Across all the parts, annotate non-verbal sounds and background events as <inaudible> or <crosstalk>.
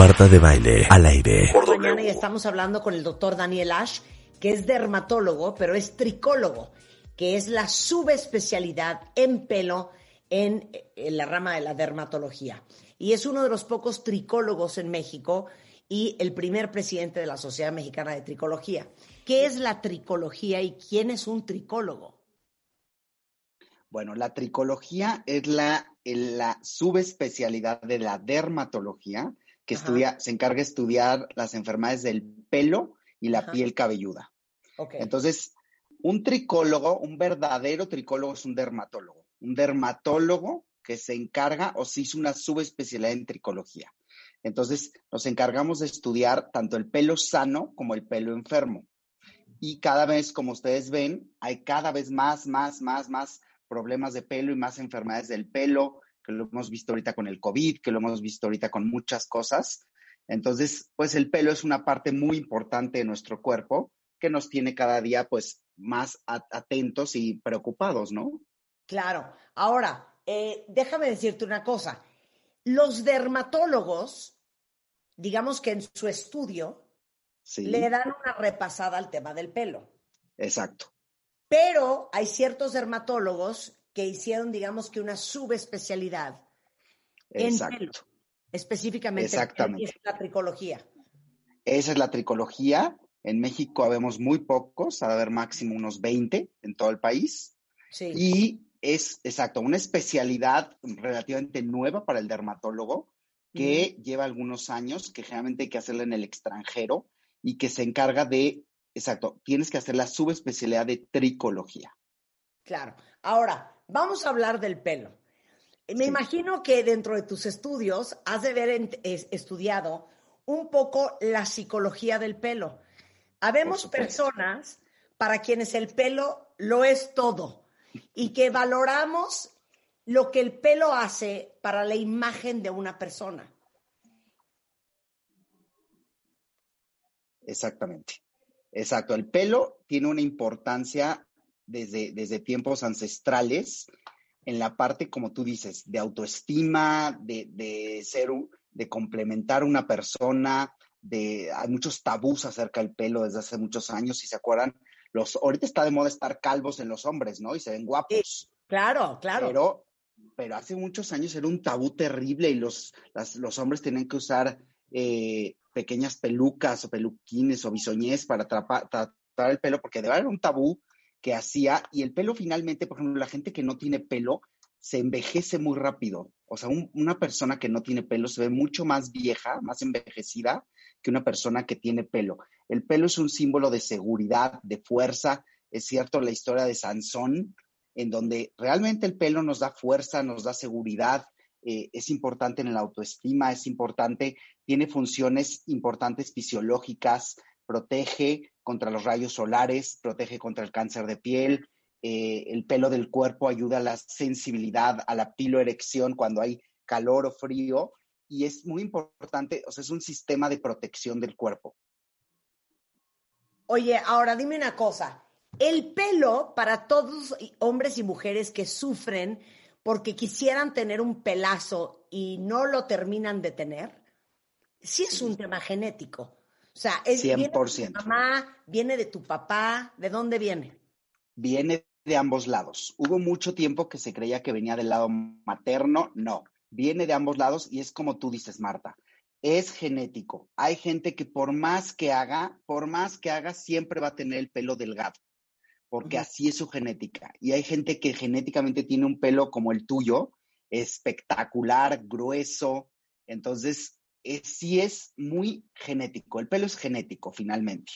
Marta de baile al aire. Mañana ya estamos hablando con el doctor Daniel Ash, que es dermatólogo, pero es tricólogo, que es la subespecialidad en pelo en, en la rama de la dermatología. Y es uno de los pocos tricólogos en México y el primer presidente de la Sociedad Mexicana de Tricología. ¿Qué es la tricología y quién es un tricólogo? Bueno, la tricología es la, la subespecialidad de la dermatología que estudia, se encarga de estudiar las enfermedades del pelo y la Ajá. piel cabelluda. Okay. Entonces, un tricólogo, un verdadero tricólogo es un dermatólogo. Un dermatólogo que se encarga o se hizo una subespecialidad en tricología. Entonces, nos encargamos de estudiar tanto el pelo sano como el pelo enfermo. Y cada vez, como ustedes ven, hay cada vez más, más, más, más problemas de pelo y más enfermedades del pelo, que lo hemos visto ahorita con el COVID, que lo hemos visto ahorita con muchas cosas. Entonces, pues el pelo es una parte muy importante de nuestro cuerpo que nos tiene cada día, pues, más atentos y preocupados, ¿no? Claro. Ahora, eh, déjame decirte una cosa. Los dermatólogos, digamos que en su estudio, Sí, le dan una repasada al tema del pelo. exacto. Pero hay ciertos dermatólogos que hicieron, digamos que una subespecialidad en Exacto. pelo, específicamente Exactamente. es la tricología. Esa es la tricología. En México habemos muy pocos, de haber máximo unos 20 en todo el país. Sí. Y es, exacto, una especialidad relativamente nueva para el dermatólogo que lleva algunos años, que generalmente hay que hacerla en el extranjero y que se encarga de, exacto, tienes que hacer la subespecialidad de tricología. Claro. Ahora, vamos a hablar del pelo. Me Sí. imagino que dentro de tus estudios has de haber estudiado un poco la psicología del pelo. Habemos personas para quienes el pelo lo es todo y que valoramos lo que el pelo hace para la imagen de una persona. Exactamente. Exacto. El pelo tiene una importancia desde, desde tiempos ancestrales en la parte, como tú dices, de autoestima, de, de ser, de complementar una persona, de, hay muchos tabús acerca del pelo desde hace muchos años, si se acuerdan, los, ahorita está de moda estar calvos en los hombres, ¿no? Y se ven guapos. Claro, claro. Pero, pero hace muchos años era un tabú terrible y los, las- los hombres tenían que usar eh, pequeñas pelucas o peluquines o bisoñés para tratar el pelo, porque de verdad era un tabú que hacía. Y el pelo finalmente, por ejemplo, la gente que no tiene pelo se envejece muy rápido. O sea, un- una persona que no tiene pelo se ve mucho más vieja, más envejecida que una persona que tiene pelo. El pelo es un símbolo de seguridad, de fuerza. Es cierto la historia de Sansón, en donde realmente el pelo nos da fuerza, nos da seguridad, eh, es importante en la autoestima, es importante, tiene funciones importantes fisiológicas, protege contra los rayos solares, protege contra el cáncer de piel, eh, el pelo del cuerpo ayuda a la sensibilidad, a la piloerección cuando hay calor o frío, y es muy importante, o sea, es un sistema de protección del cuerpo. Oye, ahora dime una cosa. El pelo para todos hombres y mujeres que sufren porque quisieran tener un pelazo y no lo terminan de tener, sí es un tema genético. O sea, es, viene de tu 100%. mamá, viene de tu papá, ¿de dónde viene? viene de ambos lados. Hubo mucho tiempo que se creía que venía del lado materno, no, viene de ambos lados y es como tú dices, Marta, es genético. Hay gente que por más que haga, por más que haga, siempre va a tener el pelo delgado, porque así es su genética. Y hay gente que genéticamente tiene un pelo como el tuyo, espectacular, grueso. Entonces, eh, sí es muy genético. El pelo es genético, finalmente.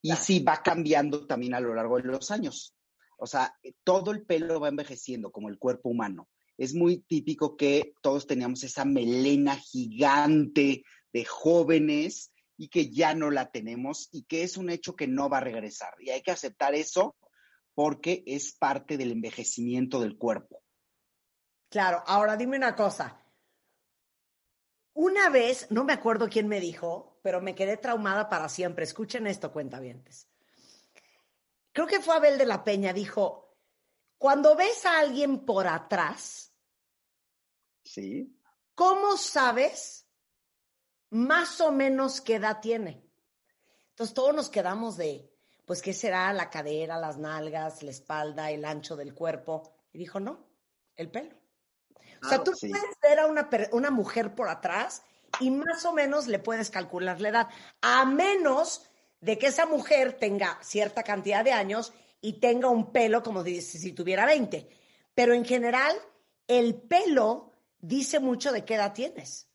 Y Claro. sí va cambiando también a lo largo de los años. O sea, todo el pelo va envejeciendo como el cuerpo humano. Es muy típico que todos teníamos esa melena gigante de jóvenes y que ya no la tenemos y que es un hecho que no va a regresar. Y hay que aceptar eso porque es parte del envejecimiento del cuerpo. Claro, ahora dime una cosa. Una vez, no me acuerdo quién me dijo, pero me quedé traumada para siempre. Escuchen esto, cuentavientes. Creo que fue Abel de la Peña, dijo, cuando ves a alguien por atrás, ¿Sí? ¿cómo sabes más o menos qué edad tiene? Entonces todos nos quedamos de, pues, ¿qué será la cadera, las nalgas, la espalda, el ancho del cuerpo? Y dijo, no, el pelo. O sea, tú sí. puedes ver a una, una mujer por atrás y más o menos le puedes calcular la edad, a menos de que esa mujer tenga cierta cantidad de años y tenga un pelo como si, si tuviera 20. Pero en general, el pelo dice mucho de qué edad tienes.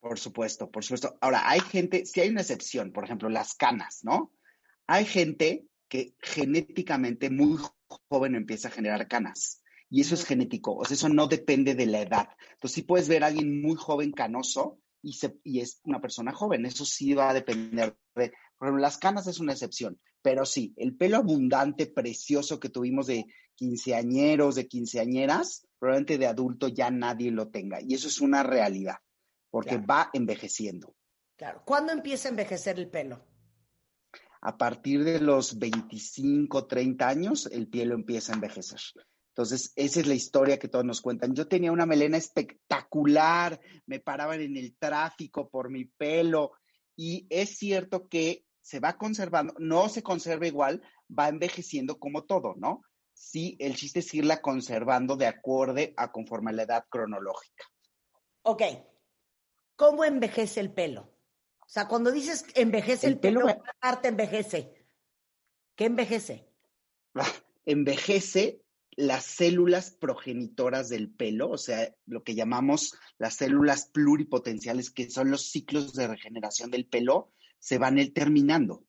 Por supuesto, por supuesto. Ahora, hay gente, si hay una excepción, por ejemplo, las canas, ¿no? Hay gente que genéticamente muy joven empieza a generar canas. Y eso es genético, o sea, eso no depende de la edad. Entonces, sí puedes ver a alguien muy joven canoso y, se, y es una persona joven. Eso sí va a depender de, por ejemplo, las canas es una excepción, pero sí, el pelo abundante, precioso que tuvimos de quinceañeros, de quinceañeras, probablemente de adulto ya nadie lo tenga. Y eso es una realidad, porque Claro. va envejeciendo. Claro. ¿Cuándo empieza a envejecer el pelo? A partir de los 25, 30 años, el pelo empieza a envejecer. Entonces, esa es la historia que todos nos cuentan. Yo tenía una melena espectacular, me paraban en el tráfico por mi pelo y es cierto que se va conservando, no se conserva igual, va envejeciendo como todo, ¿no? Sí, el chiste es irla conservando de acorde a conforme a la edad cronológica. Ok. ¿Cómo envejece el pelo? O sea, cuando dices envejece el, El pelo pelo, ¿qué parte envejece? ¿Qué envejece? envejece las células progenitoras del pelo, o sea, lo que llamamos las células pluripotenciales, que son los ciclos de regeneración del pelo, se van terminando.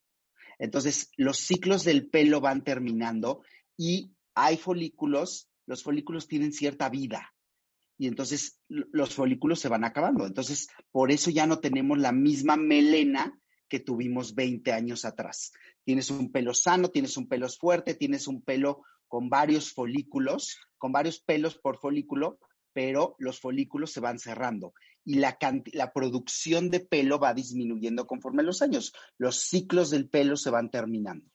Entonces, los ciclos del pelo van terminando y hay folículos, los folículos tienen cierta vida y entonces los folículos se van acabando. Entonces, por eso ya no tenemos la misma melena que tuvimos 20 años atrás. Tienes un pelo sano, tienes un pelo fuerte, tienes un pelo con varios folículos, con varios pelos por folículo, pero los folículos se van cerrando y la, la producción de pelo va disminuyendo conforme los años. Los ciclos del pelo se van terminando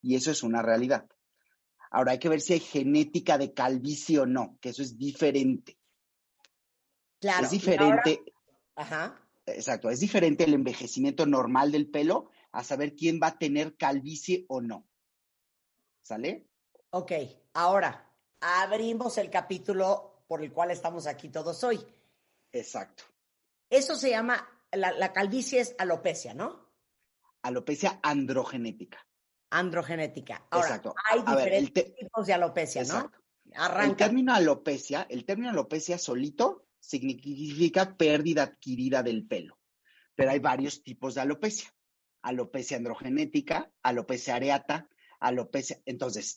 y eso es una realidad. Ahora hay que ver si hay genética de calvicie o no, que eso es diferente. Claro. es diferente, ahora- Ajá. exacto, es diferente el envejecimiento normal del pelo a saber quién va a tener calvicie o no. ¿Sale? Ok. Ahora, abrimos el capítulo por el cual estamos aquí todos hoy. Exacto. Eso se llama, la, la calvicie es alopecia, ¿no? Alopecia androgenética. Androgenética. Ahora, Exacto. hay ver, el diferentes te- tipos de alopecia, Exacto. ¿no? El Arranca. término alopecia, el término alopecia solito significa pérdida adquirida del pelo, pero hay varios tipos de alopecia. Alopecia androgenética, alopecia areata, alopecia. Entonces,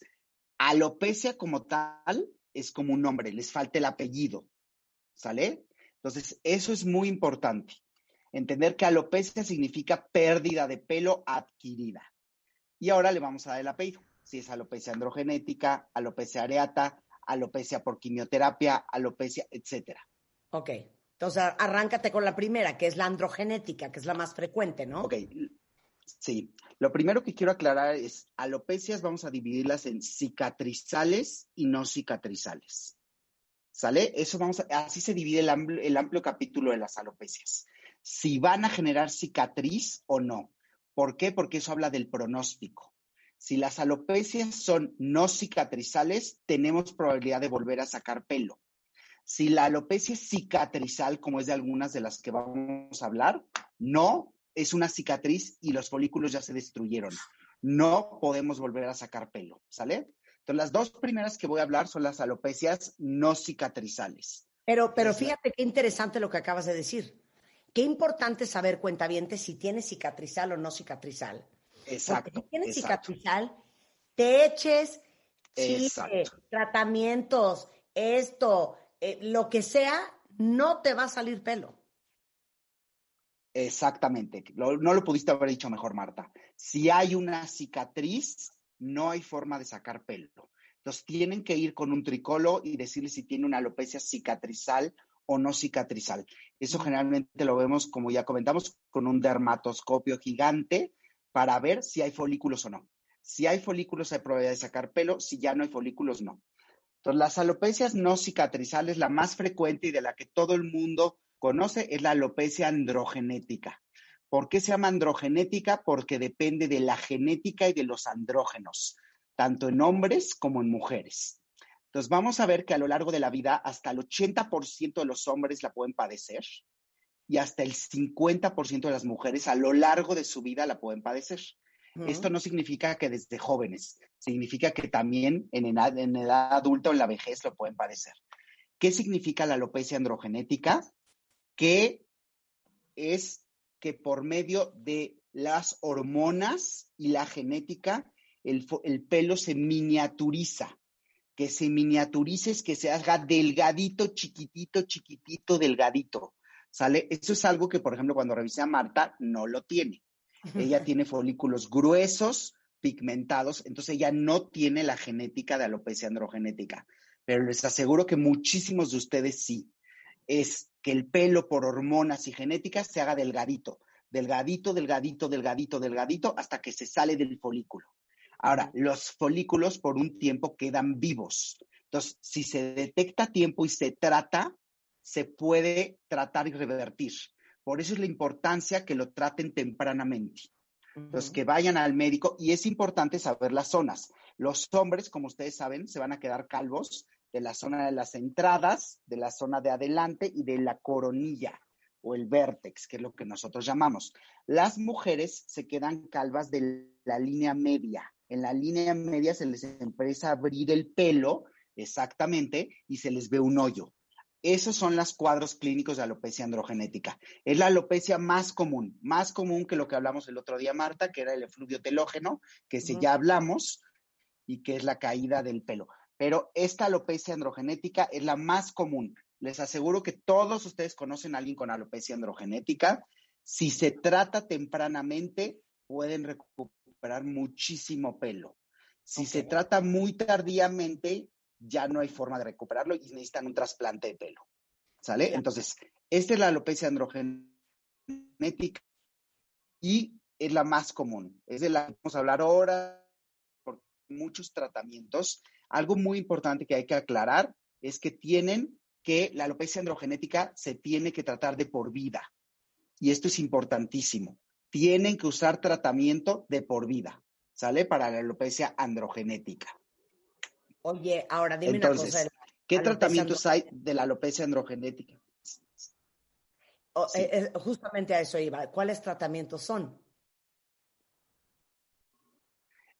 alopecia como tal es como un nombre, les falta el apellido, ¿sale? Entonces, eso es muy importante. Entender que alopecia significa pérdida de pelo adquirida. Y ahora le vamos a dar el apellido. Si es alopecia androgenética, alopecia areata, alopecia por quimioterapia, alopecia, etcétera. Ok. Entonces, arráncate con la primera, que es la androgenética, que es la más frecuente, ¿no? Ok, sí. Lo primero que quiero aclarar es, alopecias vamos a dividirlas en cicatrizales y no cicatrizales. ¿Sale? Eso vamos así se divide el amplio, el amplio capítulo de las alopecias. Si van a generar cicatriz o no. ¿Por qué? Porque eso habla del pronóstico. Si las alopecias son no cicatrizales, tenemos probabilidad de volver a sacar pelo. Si la alopecia es cicatrizal, como es de algunas de las que vamos a hablar, no es una cicatriz y los folículos ya se destruyeron. No podemos volver a sacar pelo, ¿sale? Entonces, las dos primeras que voy a hablar son las alopecias no cicatrizales. Pero, pero fíjate qué interesante lo que acabas de decir. Qué importante saber, cuentaviente, si tienes cicatrizal o no cicatrizal. Exacto. Porque si tienes exacto. cicatrizal, te eches chile, tratamientos, esto, eh, lo que sea, no te va a salir pelo. Exactamente. no lo pudiste haber dicho mejor, Marta. Si hay una cicatriz, no hay forma de sacar pelo. Entonces tienen que ir con un tricólogo y decirle si tiene una alopecia cicatrizal o no cicatrizal. Eso generalmente lo vemos, como ya comentamos, con un dermatoscopio gigante para ver si hay folículos o no. Si hay folículos hay probabilidad de sacar pelo, si ya no hay folículos no. Entonces, las alopecias no cicatrizales, la más frecuente y de la que todo el mundo conoce es la alopecia androgenética. ¿Por qué se llama androgenética? Porque depende de la genética y de los andrógenos, tanto en hombres como en mujeres. Entonces, vamos a ver que a lo largo de la vida, hasta el 80% de los hombres la pueden padecer y hasta el 50% de las mujeres a lo largo de su vida la pueden padecer. Esto no significa que desde jóvenes, significa que también en edad, en edad adulta o en la vejez lo pueden padecer. ¿Qué significa la alopecia androgenética? Que es que por medio de las hormonas y la genética, el, el pelo se miniaturiza. Que se miniaturice es que se haga delgadito, chiquitito, chiquitito, delgadito. ¿Sale? Eso es algo que, por ejemplo, cuando revisé a Marta, no lo tiene. Ella tiene folículos gruesos, pigmentados, entonces ella no tiene la genética de alopecia androgenética. Pero les aseguro que muchísimos de ustedes sí. Es que el pelo por hormonas y genéticas se haga delgadito, delgadito, delgadito, delgadito, delgadito, hasta que se sale del folículo. Ahora, los folículos por un tiempo quedan vivos. Entonces, si se detecta a tiempo y se trata, se puede tratar y revertir. Por eso es la importancia que lo traten tempranamente. Los que vayan al médico, y es importante saber las zonas. Los hombres, como ustedes saben, se van a quedar calvos de la zona de las entradas, de la zona de adelante y de la coronilla o el vértex, que es lo que nosotros llamamos. Las mujeres se quedan calvas de la línea media. En la línea media se les empieza a abrir el pelo, exactamente, y se les ve un hoyo. Esos son los cuadros clínicos de alopecia androgenética. Es la alopecia más común, más común que lo que hablamos el otro día, Marta, que era el efluvio telógeno, que si ya hablamos, y que es la caída del pelo. Pero esta alopecia androgenética es la más común. Les aseguro que todos ustedes conocen a alguien con alopecia androgenética. Si se trata tempranamente, pueden recuperar muchísimo pelo. Si se trata muy tardíamente, ya no hay forma de recuperarlo y necesitan un trasplante de pelo. ¿Sale? Entonces, esta es la alopecia androgenética y es la más común. Es de la que vamos a hablar ahora por muchos tratamientos. Algo muy importante que hay que aclarar es que tienen que la alopecia androgenética se tiene que tratar de por vida. Y esto es importantísimo. Tienen que usar tratamiento de por vida, ¿sale? Para la alopecia androgenética. Oye, ahora dime una cosa. ¿Qué tratamientos hay de la alopecia androgenética? Eh, eh, justamente a eso iba. ¿Cuáles tratamientos son?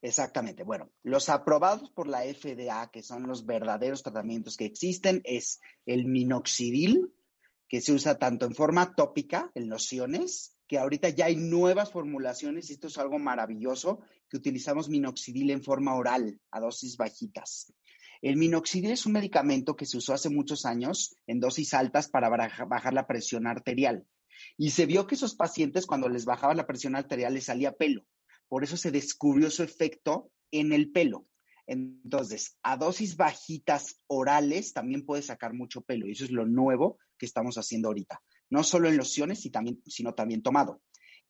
Exactamente. Bueno, los aprobados por la FDA, que son los verdaderos tratamientos que existen, es el minoxidil, que se usa tanto en forma tópica, en lociones, que ahorita ya hay nuevas formulaciones, y esto es algo maravilloso, que utilizamos minoxidil en forma oral, a dosis bajitas. El minoxidil es un medicamento que se usó hace muchos años en dosis altas para bajar la presión arterial. Y se vio que esos pacientes, cuando les bajaba la presión arterial, les salía pelo. Por eso se descubrió su efecto en el pelo. Entonces, a dosis bajitas orales también puede sacar mucho pelo. Y eso es lo nuevo que estamos haciendo ahorita no solo en lociones, sino también tomado.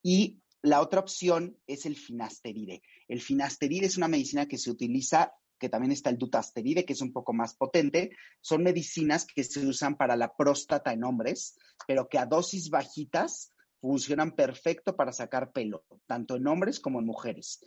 Y la otra opción es el finasteride. El finasteride es una medicina que se utiliza, que también está el dutasteride, que es un poco más potente. Son medicinas que se usan para la próstata en hombres, pero que a dosis bajitas funcionan perfecto para sacar pelo, tanto en hombres como en mujeres.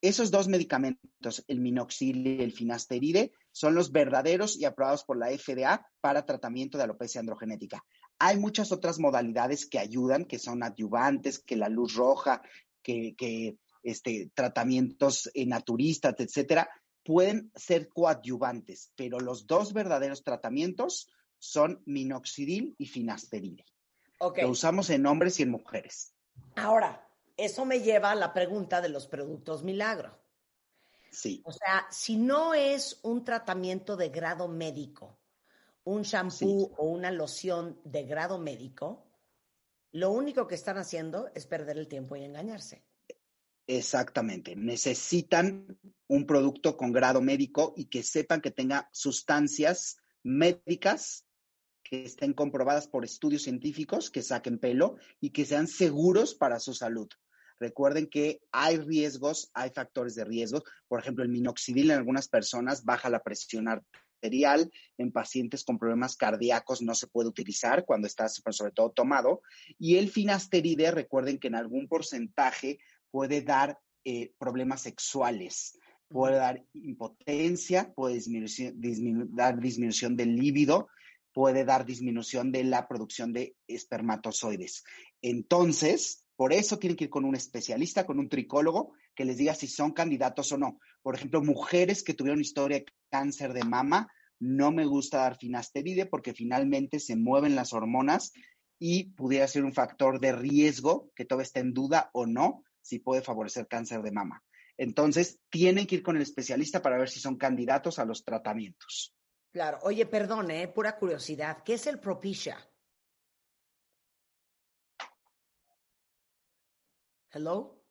Esos dos medicamentos, el minoxidil y el finasteride, son los verdaderos y aprobados por la FDA para tratamiento de alopecia androgenética. Hay muchas otras modalidades que ayudan, que son adyuvantes, que la luz roja, que, este, tratamientos eh, naturistas, etcétera, pueden ser coadyuvantes, pero los dos verdaderos tratamientos son minoxidil y finasteride. Lo usamos en hombres y en mujeres. Ahora, eso me lleva a la pregunta de los productos milagro. Sí. O sea, si no es un tratamiento de grado médico, un shampoo o una loción de grado médico, lo único que están haciendo es perder el tiempo y engañarse. Exactamente. Necesitan un producto con grado médico y que sepan que tenga sustancias médicas que estén comprobadas por estudios científicos, que saquen pelo y que sean seguros para su salud. Recuerden que hay riesgos, hay factores de riesgo. Por ejemplo, el minoxidil en algunas personas baja la presión arterial. En pacientes con problemas cardíacos no se puede utilizar cuando está sobre todo tomado. Y el finasteride, recuerden que en algún porcentaje puede dar eh, problemas sexuales, puede dar impotencia, puede dar disminución del líbido, puede dar disminución de la producción de espermatozoides. Entonces, por eso tienen que ir con un especialista, con un tricólogo, que les diga si son candidatos o no. Por ejemplo, mujeres que tuvieron historia de cáncer de mama, no me gusta dar finasteride porque finalmente se mueven las hormonas y pudiera ser un factor de riesgo que todo esté en duda o no si puede favorecer cáncer de mama. Entonces, tienen que ir con el especialista para ver si son candidatos a los tratamientos. Claro. Oye, perdón, ¿eh? pura curiosidad. ¿Qué es el Propicia? Hello.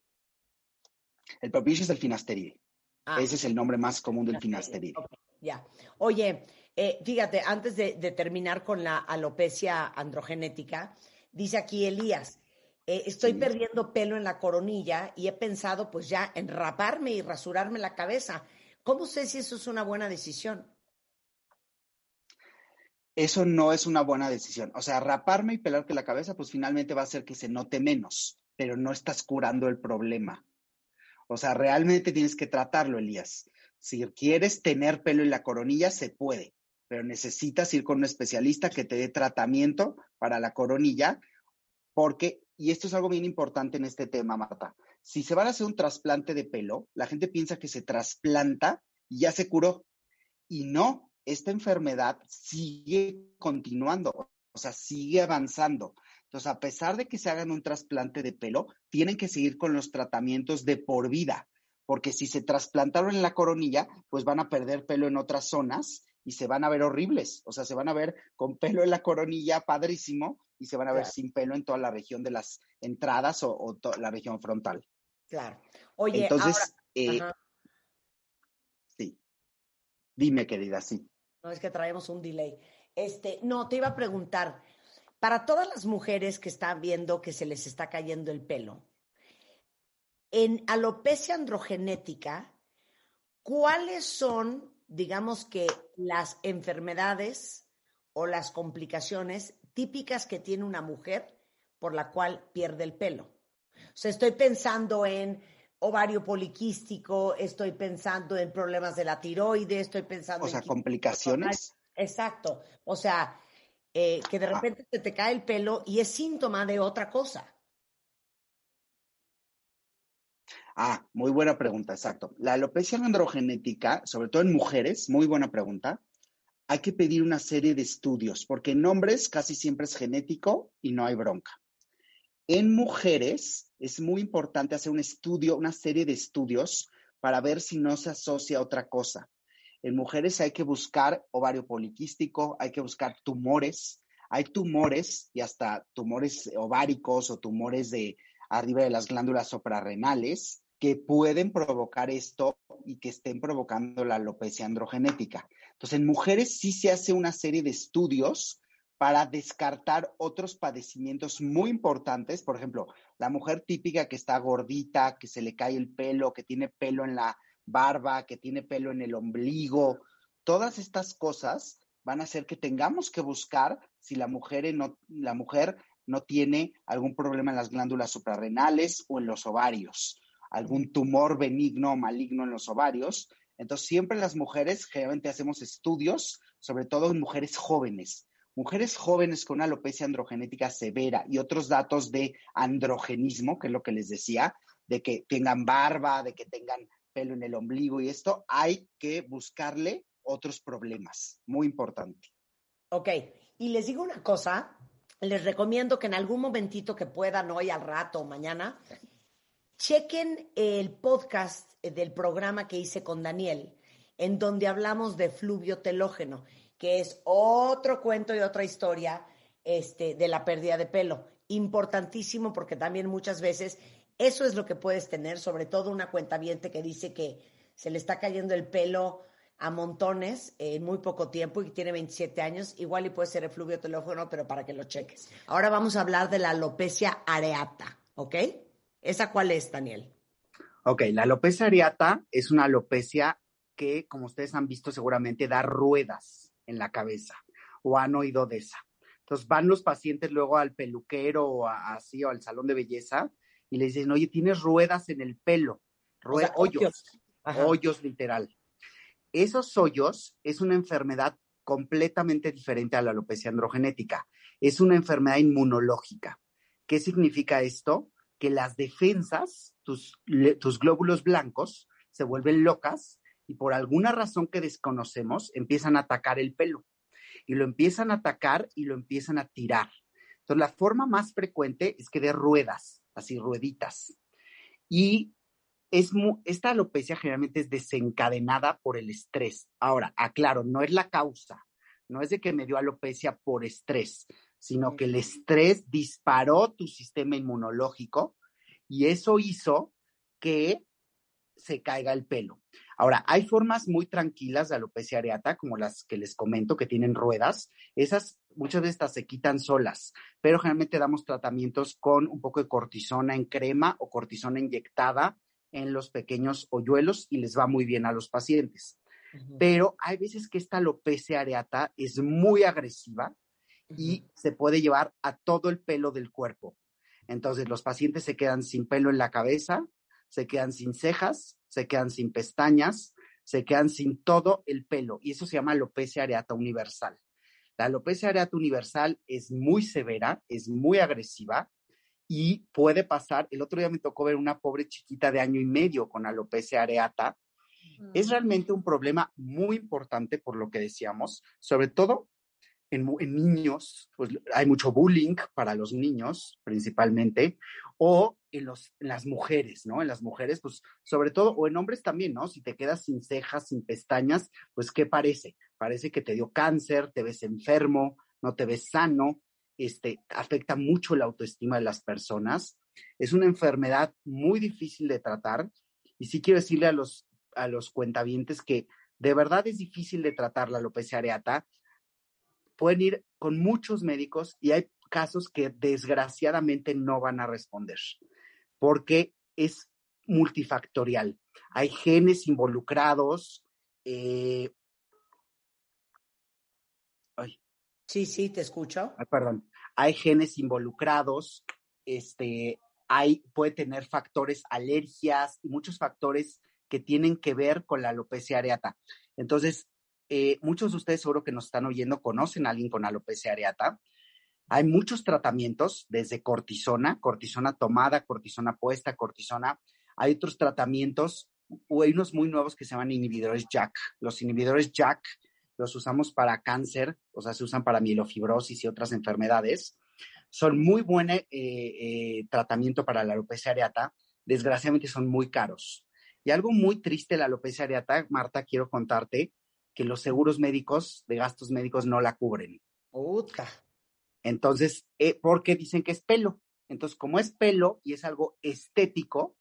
El Propicia es el finasteride. Ah. Ese es el nombre más común del finasteride. ya. Oye, eh, fíjate, antes de, terminar con la alopecia androgenética, dice aquí Elías, eh, estoy perdiendo pelo en la coronilla y he pensado pues ya en raparme y rasurarme la cabeza. ¿Cómo sé si eso es una buena decisión? Eso no es una buena decisión. O sea, raparme y pelarte la cabeza, pues finalmente va a hacer que se note menos, pero no estás curando el problema. O sea, realmente tienes que tratarlo, Elías. Si quieres tener pelo en la coronilla, se puede, pero necesitas ir con un especialista que te dé tratamiento para la coronilla, porque y esto es algo bien importante en este tema, Marta. Si se van a hacer un trasplante de pelo, la gente piensa que se trasplanta y ya se curó. Y no, esta enfermedad sigue continuando, o sea, sigue avanzando. Entonces, a pesar de que se hagan un trasplante de pelo, tienen que seguir con los tratamientos de por vida, porque si se trasplantaron en la coronilla, pues van a perder pelo en otras zonas y se van a ver horribles, o sea, se van a ver con pelo en la coronilla, padrísimo, y se van a ver sin pelo en toda la región de las entradas o, la región frontal. Claro. Oye, entonces, eh, sí. Dime, querida, sí. No es que traemos un delay. Este, no, te iba a preguntar, para todas las mujeres que están viendo que se les está cayendo el pelo, en alopecia androgenética, ¿cuáles son digamos que las enfermedades o las complicaciones típicas que tiene una mujer por la cual pierde el pelo. O sea, estoy pensando en ovario poliquístico, estoy pensando en problemas de la tiroides, estoy pensando o sea, complicaciones. Exacto. O sea, eh, que de ah. repente te cae el pelo y es síntoma de otra cosa. Ah, muy buena pregunta, exacto. La alopecia androgenética, sobre todo en mujeres, muy buena pregunta. Hay que pedir una serie de estudios, porque en hombres casi siempre es genético y no hay bronca. En mujeres es muy importante hacer un estudio, una serie de estudios para ver si no se asocia a otra cosa. En mujeres hay que buscar ovario poliquístico, hay que buscar tumores. Hay tumores y hasta tumores ováricos o tumores de arriba de las glándulas suprarrenales que pueden provocar esto y que estén provocando la alopecia androgenética. Entonces, en mujeres sí se hace una serie de estudios para descartar otros padecimientos muy importantes. Por ejemplo, la mujer típica que está gordita, que se le cae el pelo, que tiene pelo en la barba, que tiene pelo en el ombligo. Todas estas cosas van a hacer que tengamos que buscar si la mujer no, la mujer no tiene algún problema en las glándulas suprarrenales o en los ovarios algún tumor benigno o maligno en los ovarios. Entonces, siempre las mujeres, generalmente hacemos estudios, sobre todo en mujeres jóvenes. Mujeres jóvenes con alopecia androgenética severa y otros datos de androgenismo, que es lo que les decía, de que tengan barba, de que tengan pelo en el ombligo y esto, hay que buscarle otros problemas. Muy importante. Ok, y les digo una cosa, les recomiendo que en algún momentito que puedan, hoy al rato o mañana, Chequen el podcast del programa que hice con Daniel, en donde hablamos de fluvio telógeno, que es otro cuento y otra historia este, de la pérdida de pelo. importantísimo porque también muchas veces eso es lo que puedes tener, sobre todo una cuenta que dice que se le está cayendo el pelo a montones en muy poco tiempo y tiene 27 años, igual y puede ser efluvio teléfono, pero para que lo cheques. Ahora vamos a hablar de la alopecia areata, ¿ok? ¿Esa cuál es, Daniel? Ok, la alopecia areata es una alopecia que, como ustedes han visto, seguramente da ruedas en la cabeza o han oído de esa. Entonces van los pacientes luego al peluquero o así o al salón de belleza y le dicen, oye, tienes ruedas en el pelo, hoyos, hoyos literal. Esos hoyos es una enfermedad completamente diferente a la alopecia androgenética. Es una enfermedad inmunológica. ¿Qué significa esto? Que las defensas, tus, tus glóbulos blancos, se vuelven locas y por alguna razón que desconocemos empiezan a atacar el pelo. Y lo empiezan a atacar y lo empiezan a tirar. Entonces, la forma más frecuente es que de ruedas, así rueditas. Y es esta alopecia generalmente es desencadenada por el estrés. Ahora, aclaro, no es la causa, no es de que me dio alopecia por estrés, sino que el estrés disparó tu sistema inmunológico y eso hizo que se caiga el pelo. Ahora, hay formas muy tranquilas de alopecia areata, como las que les comento, que tienen ruedas. Esas, muchas de estas se quitan solas, pero generalmente damos tratamientos con un poco de cortisona en crema o cortisona inyectada en los pequeños hoyuelos y les va muy bien a los pacientes. Pero hay veces que esta alopecia areata es muy agresiva y se puede llevar a todo el pelo del cuerpo. Entonces los pacientes se quedan sin pelo en la cabeza, se quedan sin cejas, se quedan sin pestañas, se quedan sin todo el pelo y eso se llama alopecia areata universal. La alopecia areata universal es muy severa, es muy agresiva y puede pasar, el otro día me tocó ver una pobre chiquita de año y medio con alopecia areata. Es realmente un problema muy importante por lo que decíamos, sobre todo en, niños, pues hay mucho bullying para los niños principalmente, o en, los, las mujeres, ¿no? En las mujeres, pues sobre todo, o en hombres también, ¿no? Si te quedas sin cejas, sin pestañas, pues ¿qué parece? Parece que te dio cáncer, te ves enfermo, no te ves sano, este, afecta mucho la autoestima de las personas. Es una enfermedad muy difícil de tratar y sí quiero decirle a los, a los cuentavientes que de verdad es difícil de tratar la alopecia areata. Pueden ir con muchos médicos y hay casos que desgraciadamente no van a responder porque es multifactorial. Hay genes involucrados. Eh, Sí, sí, te escucho. perdón. Hay genes involucrados, este, hay, puede tener factores, alergias y muchos factores que tienen que ver con la alopecia areata. Entonces, eh, muchos de ustedes seguro que nos están oyendo conocen a alguien con alopecia areata. Hay muchos tratamientos, desde cortisona, cortisona tomada, cortisona puesta, cortisona. Hay otros tratamientos, o hay unos muy nuevos que se llaman inhibidores JAK. Los inhibidores JAK los usamos para cáncer, o sea, se usan para mielofibrosis y otras enfermedades. Son muy buen eh, eh, tratamiento para la alopecia areata, desgraciadamente son muy caros. Y algo muy triste de la alopecia areata, Marta, quiero contarte que los seguros médicos de gastos médicos no la cubren. Puta. Entonces, eh, porque dicen que es pelo. Entonces, como es pelo y es algo estético,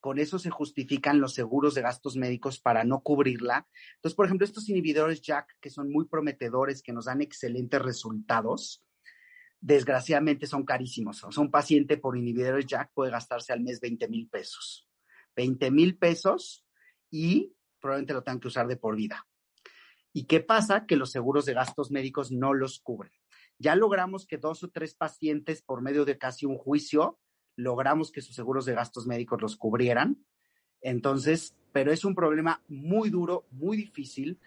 con eso se justifican los seguros de gastos médicos para no cubrirla. Entonces, por ejemplo, estos inhibidores JAK, que son muy prometedores, que nos dan excelentes resultados, desgraciadamente son carísimos. O sea, un paciente por inhibidores JAK puede gastarse al mes 20 mil pesos. 20 mil pesos y probablemente lo tengan que usar de por vida. ¿Y qué pasa? Que los seguros de gastos médicos no los cubren. Ya logramos que dos o tres pacientes por medio de casi un juicio logramos que sus seguros de gastos médicos los cubrieran. Entonces, pero es un problema muy duro, muy difícil.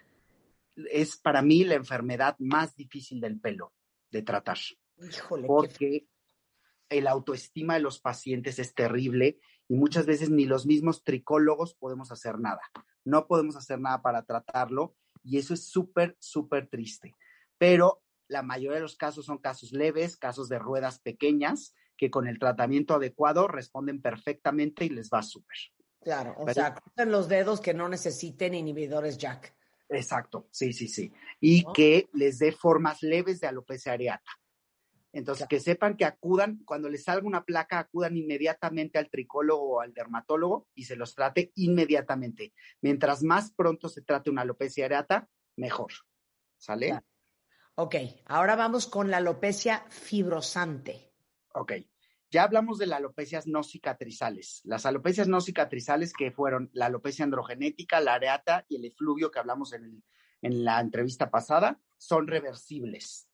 Es para mí la enfermedad más difícil del pelo de tratar. Híjole, porque el autoestima de los pacientes es terrible y muchas veces ni los mismos tricólogos podemos hacer nada. No podemos hacer nada para tratarlo y eso es súper, súper triste. Pero la mayoría de los casos son casos leves, casos de ruedas pequeñas que con el tratamiento adecuado responden perfectamente y les va súper. Claro, o sea, corten los dedos que no necesiten inhibidores Jack. Exacto, sí, sí, sí. Y que les dé formas leves de alopecia areata. Entonces, que sepan que acudan, cuando les salga una placa, acudan inmediatamente al tricólogo o al dermatólogo y se los trate inmediatamente. Mientras más pronto se trate una alopecia areata, mejor. ¿Sale? Ok, ahora vamos con la alopecia fibrosante. Ok. Ya hablamos de las alopecias no cicatrizales. Las alopecias no cicatrizales que fueron la alopecia androgenética, la areata y el efluvio que hablamos en, en la entrevista pasada, son reversibles.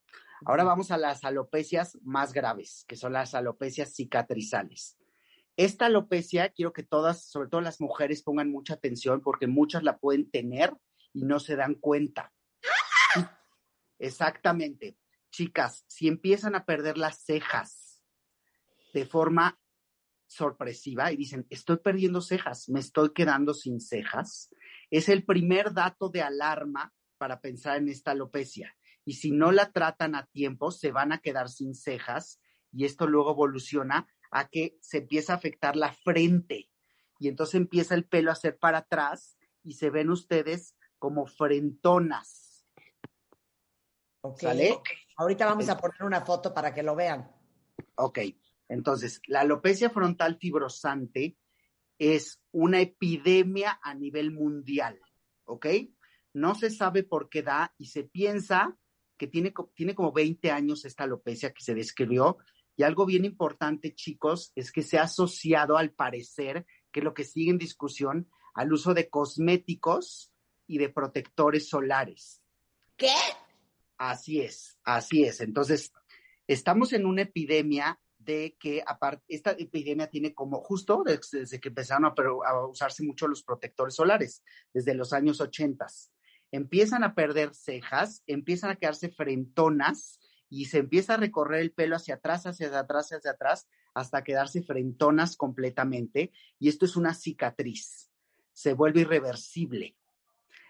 Ahora vamos a las alopecias más graves, que son las alopecias cicatrizales. Esta alopecia, quiero que todas, sobre todo las mujeres, pongan mucha atención porque muchas la pueden tener y no se dan cuenta. Exactamente. Chicas, si empiezan a perder las cejas de forma sorpresiva y dicen, estoy perdiendo cejas, me estoy quedando sin cejas, es el primer dato de alarma para pensar en esta alopecia y si no la tratan a tiempo, se van a quedar sin cejas y esto luego evoluciona a que se empieza a afectar la frente y entonces empieza el pelo a ser para atrás y se ven ustedes como frentonas. ¿Sale? Ahorita vamos a poner una foto para que lo vean. Ok, entonces la alopecia frontal fibrosante es una epidemia a nivel mundial, ¿ok? No se sabe por qué da y se piensa que tiene, tiene como 20 años esta alopecia que se describió. Y algo bien importante, chicos, es que se ha asociado al parecer, que lo que sigue en discusión, al uso de cosméticos y de protectores solares. ¿Qué? Así es, así es. Entonces, estamos en una epidemia de que, aparte, esta epidemia tiene como, justo desde, desde que empezaron a, a, usarse mucho los protectores solares, desde los años 80 empiezan a perder cejas, empiezan a quedarse frentonas y se empieza a recorrer el pelo hacia atrás, hacia atrás, hacia atrás, hasta quedarse frentonas completamente. Y esto es una cicatriz. Se vuelve irreversible.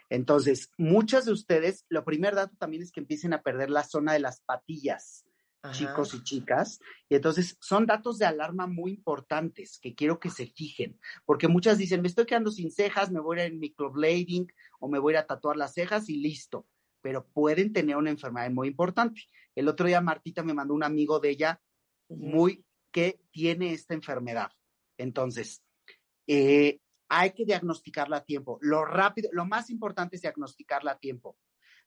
Entonces, muchas de ustedes, lo primer dato también es que empiecen a perder la zona de las patillas chicos y chicas. Y entonces son datos de alarma muy importantes que quiero que se fijen, porque muchas dicen, me estoy quedando sin cejas, me voy a ir en microblading o me voy a, a tatuar las cejas y listo. Pero pueden tener una enfermedad muy importante. El otro día Martita me mandó un amigo de ella muy que tiene esta enfermedad. Entonces, eh, hay que diagnosticarla a tiempo. Lo rápido, lo más importante es diagnosticarla a tiempo.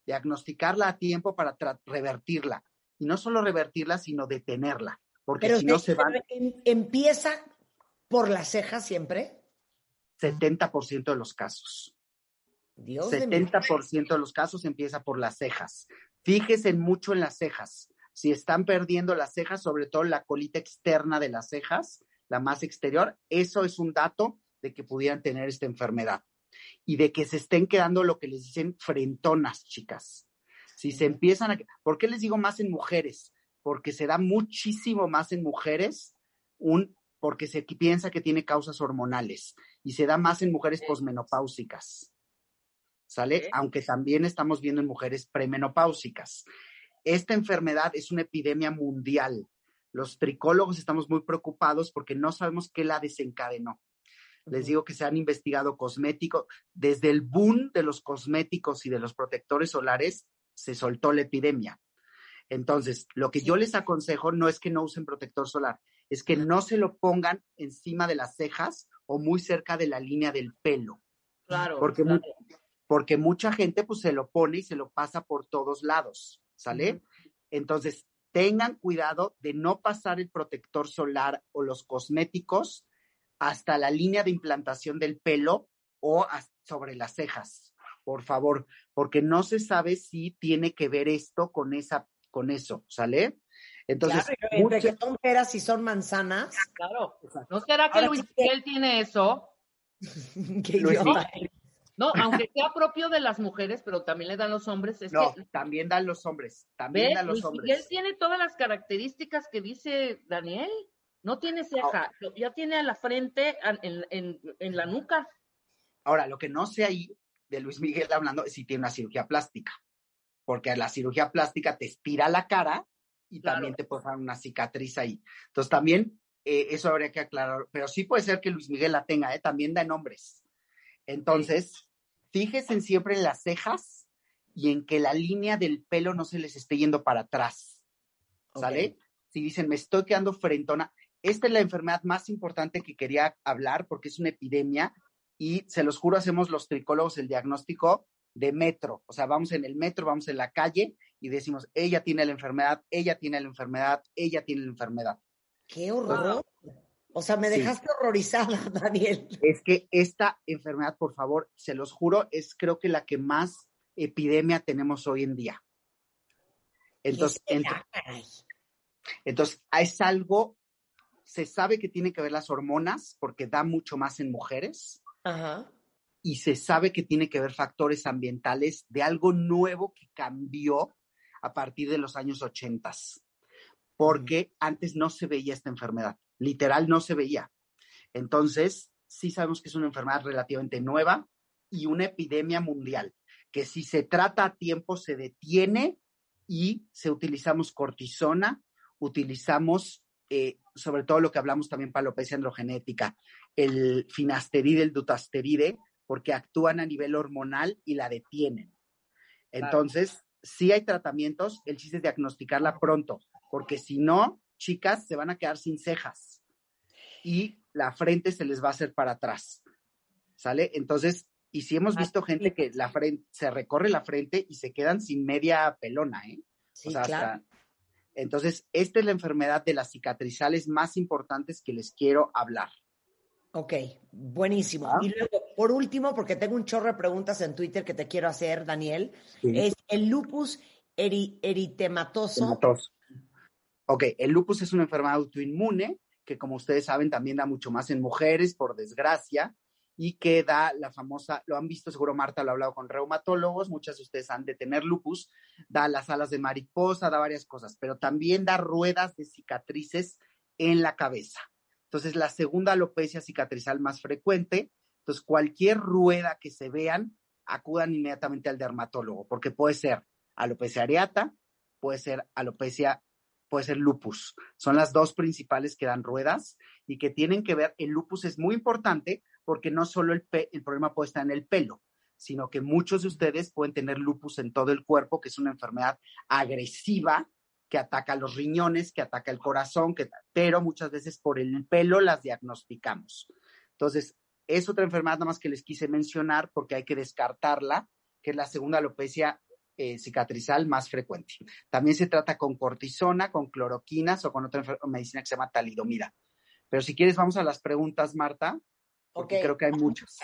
Diagnosticarla a tiempo para revertirla y no solo revertirla, sino detenerla, porque Pero si no se va... ¿Empieza por las cejas siempre? 70% de los casos. Dios 70% de los casos empieza por las cejas. Fíjese mucho en las cejas. Si están perdiendo las cejas, sobre todo la colita externa de las cejas, la más exterior, eso es un dato de que pudieran tener esta enfermedad y de que se estén quedando lo que les dicen frentonas, chicas. Si se empiezan a... ¿Por qué les digo más en mujeres? Porque se da muchísimo más en mujeres un porque se piensa que tiene causas hormonales y se da más en mujeres posmenopáusicas. ¿Sale? Aunque también estamos viendo en mujeres premenopáusicas. Esta enfermedad es una epidemia mundial. Los tricólogos estamos muy preocupados porque no sabemos qué la desencadenó. Les digo que se han investigado cosméticos. Desde el boom de los cosméticos y de los protectores solares, se soltó la epidemia. Entonces, lo que yo les aconsejo no es que no usen protector solar, es que no se lo pongan encima de las cejas o muy cerca de la línea del pelo. Claro. Porque, porque mucha gente pues se lo pone y se lo pasa por todos lados, ¿sale? Entonces, tengan cuidado de no pasar el protector solar o los cosméticos hasta la línea de implantación del pelo o sobre las cejas por favor, porque no se sabe si tiene que ver esto con esa, con eso, ¿sale? Entonces, claro, entre que son peras y son manzanas. Claro. ¿No será que Ahora, Luis Miguel tiene eso? <laughs> Qué. No, aunque sea propio de las mujeres, pero también le dan los hombres. Es no, que, también dan los hombres. También dan los Luis hombres. Miguel tiene todas las características que dice Daniel. No tiene ceja, ya tiene a la frente, en, en, en la nuca. Ahora, lo que no sé ahí de Luis Miguel hablando si tiene una cirugía plástica, porque la cirugía plástica te estira la cara y claro. también te puede dar una cicatriz ahí. Entonces también eh, eso habría que aclarar, pero sí puede ser que Luis Miguel la tenga, ¿eh? también da en hombres. Entonces, fíjense siempre en las cejas y en que la línea del pelo no se les esté yendo para atrás, ¿sale? Okay. si dicen, me estoy quedando frentona, esta es la enfermedad más importante que quería hablar porque es una epidemia y se los juro, hacemos los tricólogos el diagnóstico de metro. O sea, vamos en el metro, vamos en la calle y decimos, ella tiene la enfermedad, ella tiene la enfermedad, ella tiene la enfermedad. ¡Qué horror! O sea, me Sí. dejaste horrorizada, <laughs> Daniel. Es que esta enfermedad, por favor, se los juro, es creo que la que más epidemia tenemos hoy en día. Entonces, entonces es algo, se sabe que tiene que ver las hormonas porque da mucho más en mujeres. Ajá. y se sabe que tiene que ver factores ambientales de algo nuevo que cambió a partir de los años 80, porque antes no se veía esta enfermedad, literal no se veía. Entonces, sí sabemos que es una enfermedad relativamente nueva y una epidemia mundial, que si se trata a tiempo se detiene y se utilizamos cortisona, utilizamos eh, sobre todo lo que hablamos también para alopecia androgenética, el finasteride, el dutasteride, porque actúan a nivel hormonal y la detienen. Entonces, sí hay tratamientos, el chiste es diagnosticarla pronto, porque si no, chicas se van a quedar sin cejas y la frente se les va a hacer para atrás. ¿Sale? Entonces, y si hemos visto gente que la frente, se recorre la frente y se quedan sin media pelona, ¿eh? Sí, O sea, claro. hasta- Entonces, esta es la enfermedad de las cicatrizales más importantes que les quiero hablar. Ok, buenísimo. Ah. Y luego, por último, porque tengo un chorro de preguntas en Twitter que te quiero hacer, Daniel, Sí. es el lupus eri- eritematoso. Hematos. Ok, el lupus es una enfermedad autoinmune que, como ustedes saben, también da mucho más en mujeres, por desgracia, y que da la famosa, lo han visto, seguro Marta lo ha hablado con reumatólogos, muchas de ustedes han de tener lupus, da las alas de mariposa, da varias cosas, pero también da ruedas de cicatrices en la cabeza. Entonces, la segunda alopecia cicatrizal más frecuente, entonces cualquier rueda que se vean, acudan inmediatamente al dermatólogo, porque puede ser alopecia areata, puede ser alopecia, puede ser lupus. Son las dos principales que dan ruedas y que tienen que ver, el lupus es muy importante porque no solo el, el problema puede estar en el pelo, sino que muchos de ustedes pueden tener lupus en todo el cuerpo, que es una enfermedad agresiva que ataca los riñones, que ataca el corazón, que, pero muchas veces por el pelo las diagnosticamos. Entonces, es otra enfermedad nada más que les quise mencionar porque hay que descartarla, que es la segunda alopecia eh, cicatrizal más frecuente. También se trata con cortisona, con cloroquinas o con otra medicina que se llama talidomida. Pero si quieres, vamos a las preguntas, Marta, porque creo que hay muchas.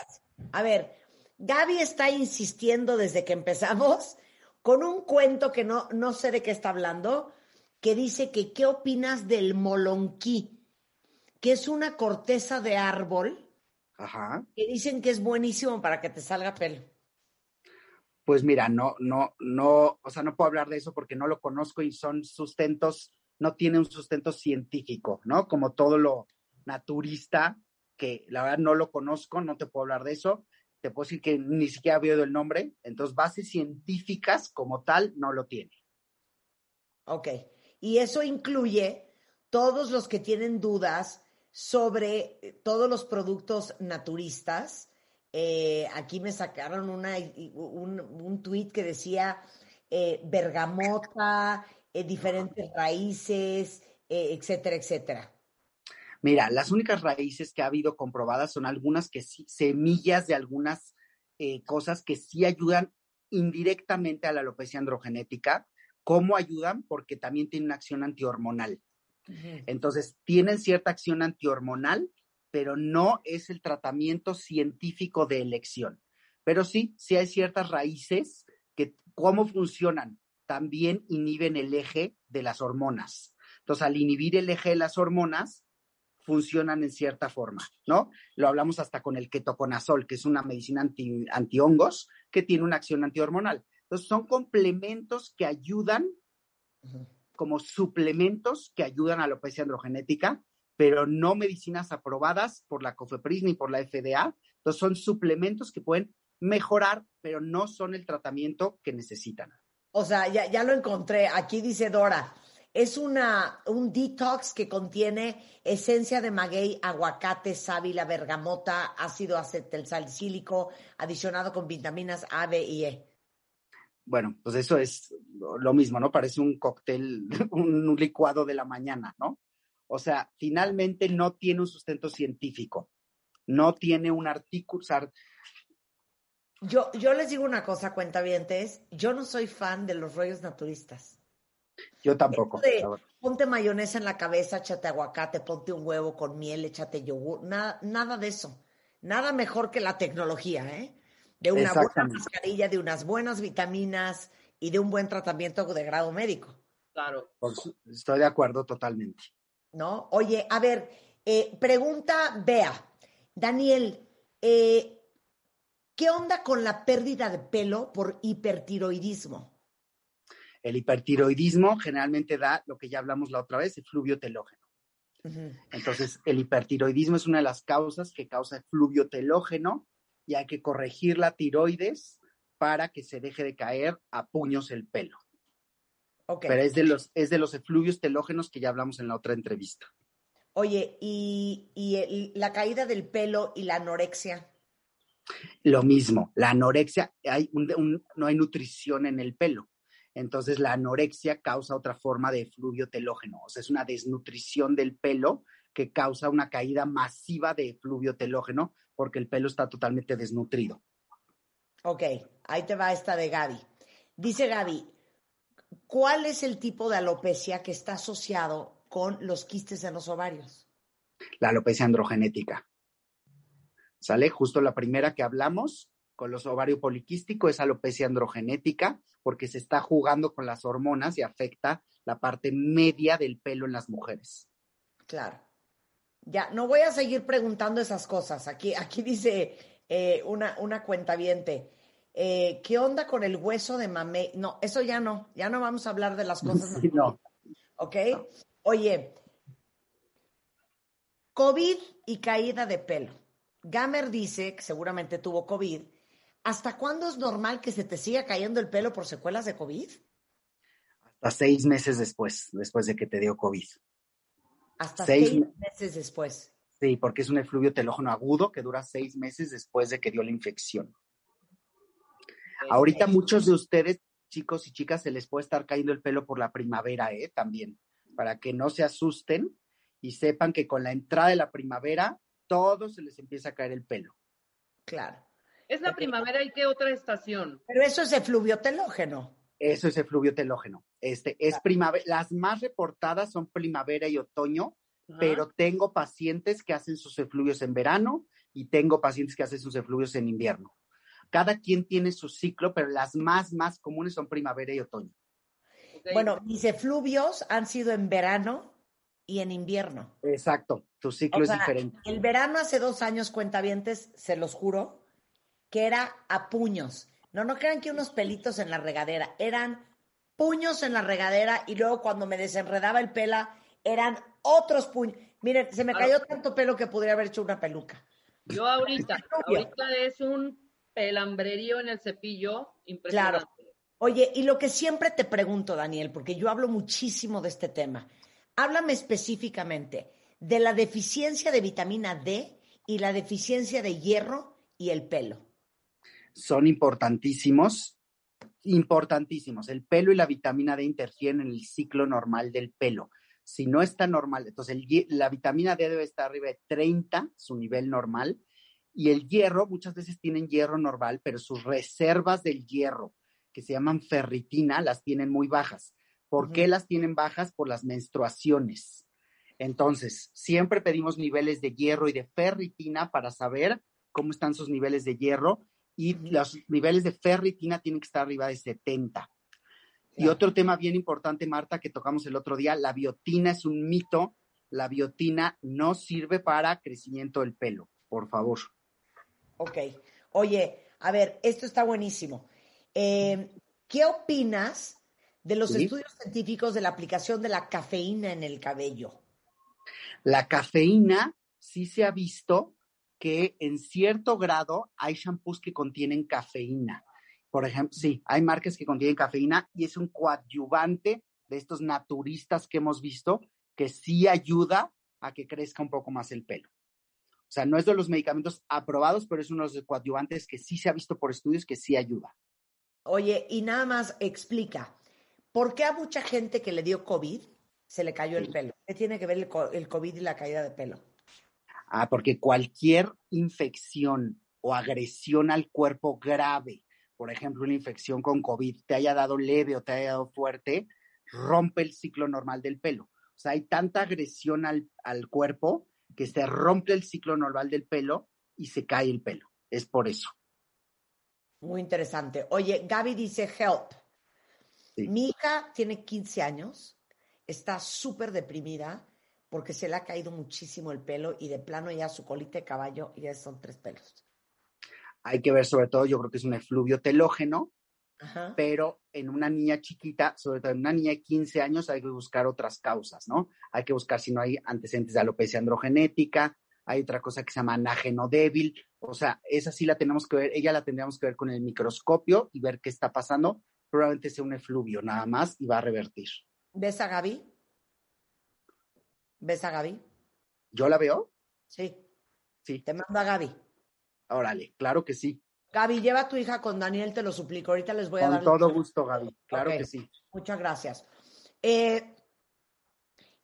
A ver, Gaby está insistiendo desde que empezamos con un cuento que no, no sé de qué está hablando, que dice que qué opinas del molonquí, que es una corteza de árbol Ajá. que dicen que es buenísimo para que te salga pelo. Pues mira, no, no, no, o sea, no puedo hablar de eso porque no lo conozco y son sustentos, no tiene un sustento científico, ¿no? Como todo lo naturista, que la verdad no lo conozco, no te puedo hablar de eso. Te puedo decir que ni siquiera había oído el nombre, entonces bases científicas como tal no lo tiene. Ok. Y eso incluye todos los que tienen dudas sobre eh, todos los productos naturistas. Eh, aquí me sacaron una, un, un tuit que decía eh, bergamota, eh, diferentes raíces, etcétera, etcétera. Mira, las únicas raíces que ha habido comprobadas son algunas que sí, semillas de algunas eh, cosas que sí ayudan indirectamente a la alopecia androgenética. ¿Cómo ayudan? Porque también tienen una acción antihormonal. Entonces, tienen cierta acción antihormonal, pero no es el tratamiento científico de elección. Pero sí, sí hay ciertas raíces que, ¿cómo funcionan? También inhiben el eje de las hormonas. Entonces, al inhibir el eje de las hormonas, funcionan en cierta forma, ¿no? Lo hablamos hasta con el ketoconazol, que es una medicina anti, antihongos que tiene una acción antihormonal. Entonces, son complementos que ayudan como suplementos que ayudan a la alopecia androgenética, pero no medicinas aprobadas por la COFEPRIS ni por la FDA. Entonces son suplementos que pueden mejorar, pero no son el tratamiento que necesitan. O sea, ya, ya lo encontré. Aquí dice Dora. Es una, un detox que contiene esencia de maguey, aguacate, sábila, bergamota, ácido acetilsalicílico, adicionado con vitaminas A, B y E. bueno, pues eso es lo mismo, ¿no? Parece un cóctel, <laughs> un licuado de la mañana, ¿no? O sea, finalmente no tiene un sustento científico, no tiene un artículo. Yo, yo les digo una cosa, cuentavientes, yo no soy fan de los rollos naturistas. Yo tampoco. ponte mayonesa en la cabeza, échate aguacate, ponte un huevo con miel, échate yogur, nada, nada de eso. Nada mejor que la tecnología, ¿eh? De una buena mascarilla, de unas buenas vitaminas y de un buen tratamiento de grado médico. Claro. Pues, estoy de acuerdo totalmente. ¿No? Oye, a ver, eh, pregunta Bea. Daniel, eh, ¿qué onda con la pérdida de pelo por hipertiroidismo? El hipertiroidismo generalmente da lo que ya hablamos la otra vez, el fluvio telógeno. Entonces, el hipertiroidismo es una de las causas que causa el fluvio telógeno y hay que corregir la tiroides para que se deje de caer a puños el pelo. Pero es de los, es de los efluvios telógenos que ya hablamos en la otra entrevista. Oye, ¿y, la caída del pelo y la anorexia? Lo mismo, la anorexia, hay no hay nutrición en el pelo. Entonces la anorexia causa otra forma de efluvio telógeno, o sea, es una desnutrición del pelo que causa una caída masiva de efluvio telógeno porque el pelo está totalmente desnutrido. Ok, ahí te va esta de Gaby. Dice Gaby, ¿cuál es el tipo de alopecia que está asociado con los quistes en los ovarios? La alopecia androgenética. ¿Sale? Justo la primera que hablamos con los ovarios poliquísticos es alopecia androgenética porque se está jugando con las hormonas y afecta la parte media del pelo en las mujeres. Claro. Ya, no voy a seguir preguntando esas cosas. Aquí, aquí dice eh, una, una cuenta viente. Eh, ¿Qué onda con el hueso de mamé? No, eso ya no, ya no vamos a hablar de las <laughs> cosas. Sí, no. ¿Ok? Oye, COVID y caída de pelo. Gamer dice, que seguramente tuvo COVID, ¿hasta cuándo es normal que se te siga cayendo el pelo por secuelas de COVID? Hasta seis meses después, después de que te dio COVID. Hasta seis, meses después. Sí, porque es un efluvio telógeno agudo que dura seis meses después de que dio la infección. Ahorita muchos de ustedes, chicos y chicas, se les puede estar cayendo el pelo por la primavera, ¿eh? También, para que no se asusten y sepan que con la entrada de la primavera, todo se les empieza a caer el pelo. Claro. Es la primavera y qué otra estación. Pero eso es efluvio telógeno. Eso es efluvio telógeno. Este, es primavera. Las más reportadas son primavera y otoño, pero tengo pacientes que hacen sus efluvios en verano y tengo pacientes que hacen sus efluvios en invierno. Cada quien tiene su ciclo, pero las más, más comunes son primavera y otoño. Bueno, mis efluvios han sido en verano y en invierno. Exacto, tu ciclo es diferente. El verano hace dos años, cuentavientes, se los juro, que era a puños. No, no crean que unos pelitos en la regadera, eran puños en la regadera y luego cuando me desenredaba el pela eran otros puños. Miren, se me cayó tanto pelo que podría haber hecho una peluca. Yo ahorita, <laughs> ahorita es un pelambrerío en el cepillo impresionante. Claro. Oye, y lo que siempre te pregunto, Daniel, porque yo hablo muchísimo de este tema, háblame específicamente de la deficiencia de vitamina D y la deficiencia de hierro y el pelo son importantísimos, importantísimos. El pelo y la vitamina D interfieren en el ciclo normal del pelo. Si no está normal, entonces la vitamina D debe estar arriba de 30, su nivel normal, y el hierro, muchas veces tienen hierro normal, pero sus reservas del hierro, que se llaman ferritina, las tienen muy bajas. ¿Por qué las tienen bajas? Por las menstruaciones. Entonces, siempre pedimos niveles de hierro y de ferritina para saber cómo están sus niveles de hierro y los niveles de ferritina tienen que estar arriba de 70. Y otro tema bien importante, Marta, que tocamos el otro día, la biotina es un mito. La biotina no sirve para crecimiento del pelo, por favor. Ok. Oye, a ver, esto está buenísimo. Eh, ¿Qué opinas de los estudios científicos de la aplicación de la cafeína en el cabello? La cafeína sí se ha visto que en cierto grado hay shampoos que contienen cafeína. Por ejemplo, sí, hay marcas que contienen cafeína y es un coadyuvante de estos naturistas que hemos visto que sí ayuda a que crezca un poco más el pelo. O sea, no es de los medicamentos aprobados, pero es uno de los coadyuvantes que sí se ha visto por estudios que sí ayuda. Oye, y nada más explica, ¿por qué a mucha gente que le dio COVID se le cayó el pelo? ¿Qué tiene que ver el, co- el COVID y la caída de pelo? Ah, porque cualquier infección o agresión al cuerpo grave, por ejemplo, una infección con COVID, te haya dado leve o te haya dado fuerte, rompe el ciclo normal del pelo. O sea, hay tanta agresión al, al cuerpo que se rompe el ciclo normal del pelo y se cae el pelo. Es por eso. Muy interesante. Oye, Gaby dice, help. Sí. Mi hija tiene 15 años, está súper deprimida porque se le ha caído muchísimo el pelo y de plano ya su colita de caballo ya son tres pelos. Hay que ver sobre todo, yo creo que es un efluvio telógeno, Ajá. pero en una niña chiquita, sobre todo en una niña de 15 años, hay que buscar otras causas, ¿no? Hay que buscar si no hay antecedentes de alopecia androgenética, hay otra cosa que se llama anágeno débil, o sea, esa sí la tenemos que ver, ella la tendríamos que ver con el microscopio y ver qué está pasando, probablemente sea un efluvio nada más y va a revertir. ¿Ves a Gaby? ¿Ves a Gaby? ¿Yo la veo? Sí. Sí. Te mando a Gaby. Órale, claro que sí. Gaby, lleva a tu hija con Daniel, te lo suplico. Ahorita les voy a Con dar. todo gusto, Gaby, claro que sí. Muchas gracias. Eh,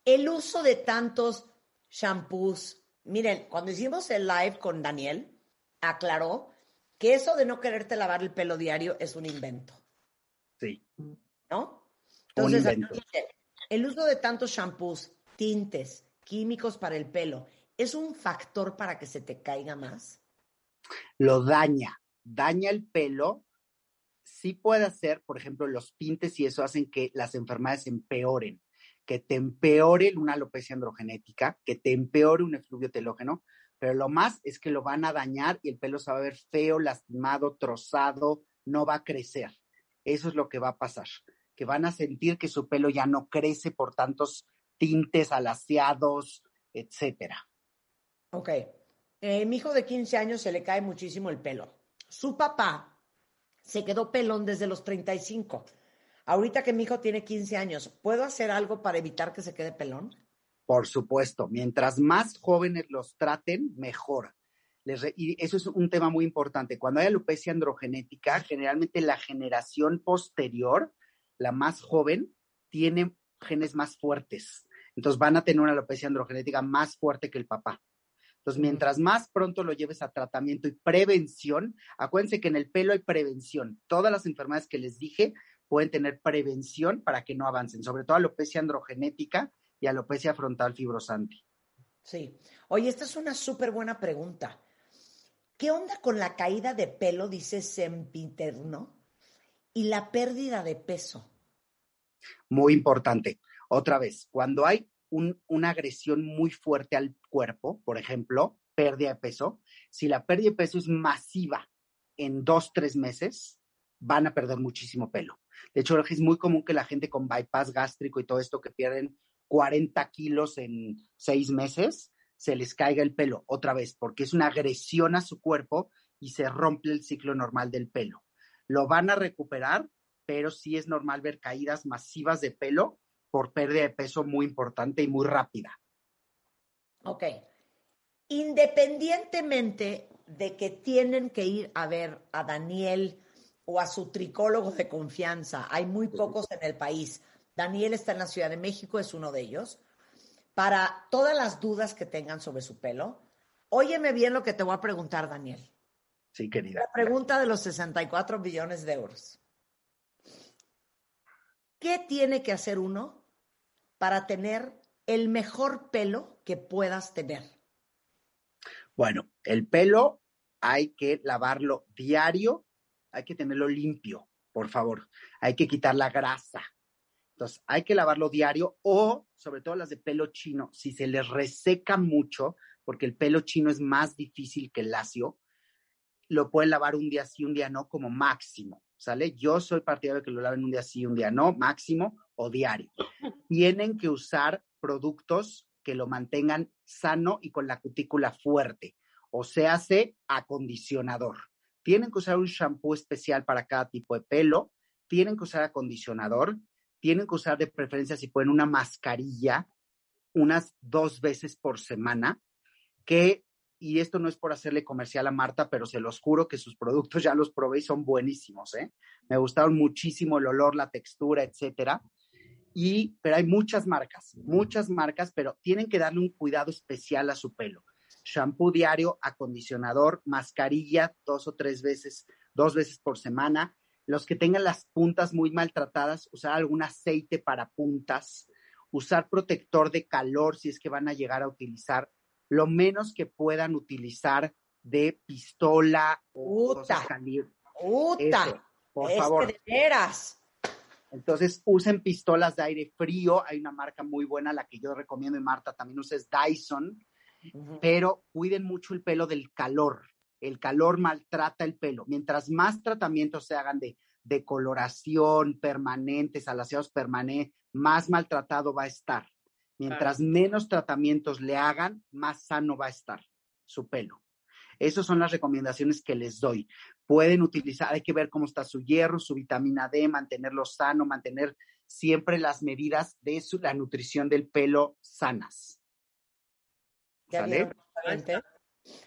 el uso de tantos shampoos. Miren, cuando hicimos el live con Daniel, aclaró que eso de no quererte lavar el pelo diario es un invento, Sí. ¿no? Entonces, invento. el uso de tantos shampoos, tintes, químicos para el pelo, ¿es un factor para que se te caiga más? lo daña, daña el pelo. Sí puede hacer, por ejemplo, los tintes y eso hacen que las enfermedades empeoren, que te empeore una alopecia androgenética, que te empeore un efluvio telógeno, pero lo más es que lo van a dañar y el pelo se va a ver feo, lastimado, trozado, no va a crecer. Eso es lo que va a pasar, que van a sentir que su pelo ya no crece por tantos tintes alaciados, etcétera. Ok. Eh, mi hijo de 15 años se le cae muchísimo el pelo. Su papá se quedó pelón desde los 35. Ahorita que mi hijo tiene 15 años, ¿puedo hacer algo para evitar que se quede pelón? Por supuesto, mientras más jóvenes los traten, mejor. Les re- y eso es un tema muy importante. Cuando hay alopecia androgenética, generalmente la generación posterior, la más joven, tiene genes más fuertes. Entonces van a tener una alopecia androgenética más fuerte que el papá. Entonces, mientras más pronto lo lleves a tratamiento y prevención, acuérdense que en el pelo hay prevención. Todas las enfermedades que les dije pueden tener prevención para que no avancen, sobre todo alopecia androgenética y alopecia frontal fibrosante. Sí. Oye, esta es una súper buena pregunta. ¿Qué onda con la caída de pelo, dice sempiterno, y la pérdida de peso? Muy importante. Otra vez, cuando hay un- una agresión muy fuerte al cuerpo, por ejemplo, pérdida de peso, si la pérdida de peso es masiva en dos, tres meses, van a perder muchísimo pelo. De hecho, es muy común que la gente con bypass gástrico y todo esto que pierden 40 kilos en seis meses, se les caiga el pelo otra vez, porque es una agresión a su cuerpo y se rompe el ciclo normal del pelo. Lo van a recuperar, pero sí es normal ver caídas masivas de pelo por pérdida de peso muy importante y muy rápida. Ok. Independientemente de que tienen que ir a ver a Daniel o a su tricólogo de confianza, hay muy pocos en el país. Daniel está en la Ciudad de México, es uno de ellos. Para todas las dudas que tengan sobre su pelo, óyeme bien lo que te voy a preguntar, Daniel. Sí, querida. La pregunta de los 64 billones de euros. ¿Qué tiene que hacer uno para tener el mejor pelo que puedas tener? Bueno, el pelo hay que lavarlo diario, hay que tenerlo limpio, por favor. Hay que quitar la grasa. Entonces, hay que lavarlo diario o, sobre todo las de pelo chino, si se les reseca mucho, porque el pelo chino es más difícil que el lacio, lo pueden lavar un día sí, un día no, como máximo, ¿sale? Yo soy partidario de que lo laven un día sí, un día no, máximo o diario. <laughs> Tienen que usar productos que lo mantengan sano y con la cutícula fuerte, o se hace acondicionador. Tienen que usar un shampoo especial para cada tipo de pelo, tienen que usar acondicionador, tienen que usar de preferencia, si pueden, una mascarilla unas dos veces por semana, que y esto no es por hacerle comercial a Marta, pero se los juro que sus productos ya los probé y son buenísimos, ¿eh? Me gustaron muchísimo el olor, la textura, etcétera. Y, pero hay muchas marcas, muchas marcas, pero tienen que darle un cuidado especial a su pelo. Shampoo diario, acondicionador, mascarilla dos o tres veces, dos veces por semana. Los que tengan las puntas muy maltratadas, usar algún aceite para puntas, usar protector de calor si es que van a llegar a utilizar lo menos que puedan utilizar de pistola o Uta. cosas calientes. ¡Uta! Eso, por es favor. que de veras. Entonces usen pistolas de aire frío. Hay una marca muy buena, la que yo recomiendo y Marta también usa es Dyson, pero cuiden mucho el pelo del calor. El calor maltrata el pelo. Mientras más tratamientos se hagan de, de coloración permanentes, alaciados permanentes, más maltratado va a estar. Mientras menos tratamientos le hagan, más sano va a estar su pelo. Esas son las recomendaciones que les doy. Pueden utilizar, hay que ver cómo está su hierro, su vitamina D, mantenerlo sano, mantener siempre las medidas de su- la nutrición del pelo sanas. ¿Ya.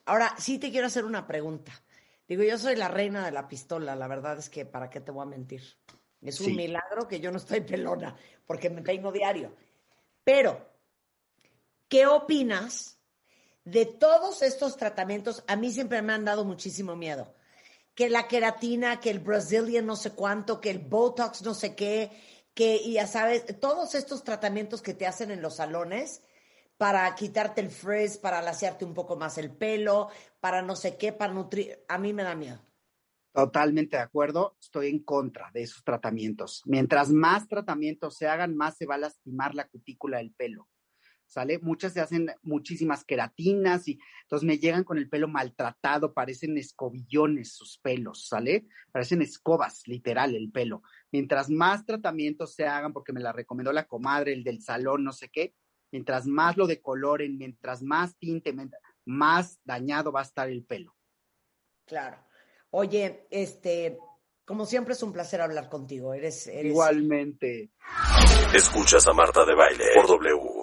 Ahora, sí te quiero hacer una pregunta. Digo, yo soy la reina de la pistola, la verdad es que, ¿para qué te voy a mentir? Es un Sí. milagro que yo no estoy <laughs> pelona, porque me <laughs> peino diario. Pero, ¿qué opinas de todos estos tratamientos? A mí siempre me han dado muchísimo miedo. Que la queratina, que el Brazilian no sé cuánto, que el Botox no sé qué, que ya sabes, todos estos tratamientos que te hacen en los salones para quitarte el frizz, para lasearte un poco más el pelo, para no sé qué, para nutrir. A mí me da miedo. Totalmente de acuerdo, estoy en contra de esos tratamientos. Mientras más tratamientos se hagan, más se va a lastimar la cutícula del pelo. ¿Sale? Muchas se hacen muchísimas queratinas y entonces me llegan con el pelo maltratado, parecen escobillones sus pelos, ¿sale? Parecen escobas, literal, el pelo. Mientras más tratamientos se hagan, porque me la recomendó la comadre, el del salón, no sé qué, mientras más lo decoloren, mientras más tinte, más dañado va a estar el pelo. Claro. Oye, este, como siempre es un placer hablar contigo. Eres, eres Igualmente. Escuchas a Marta de Baile por W.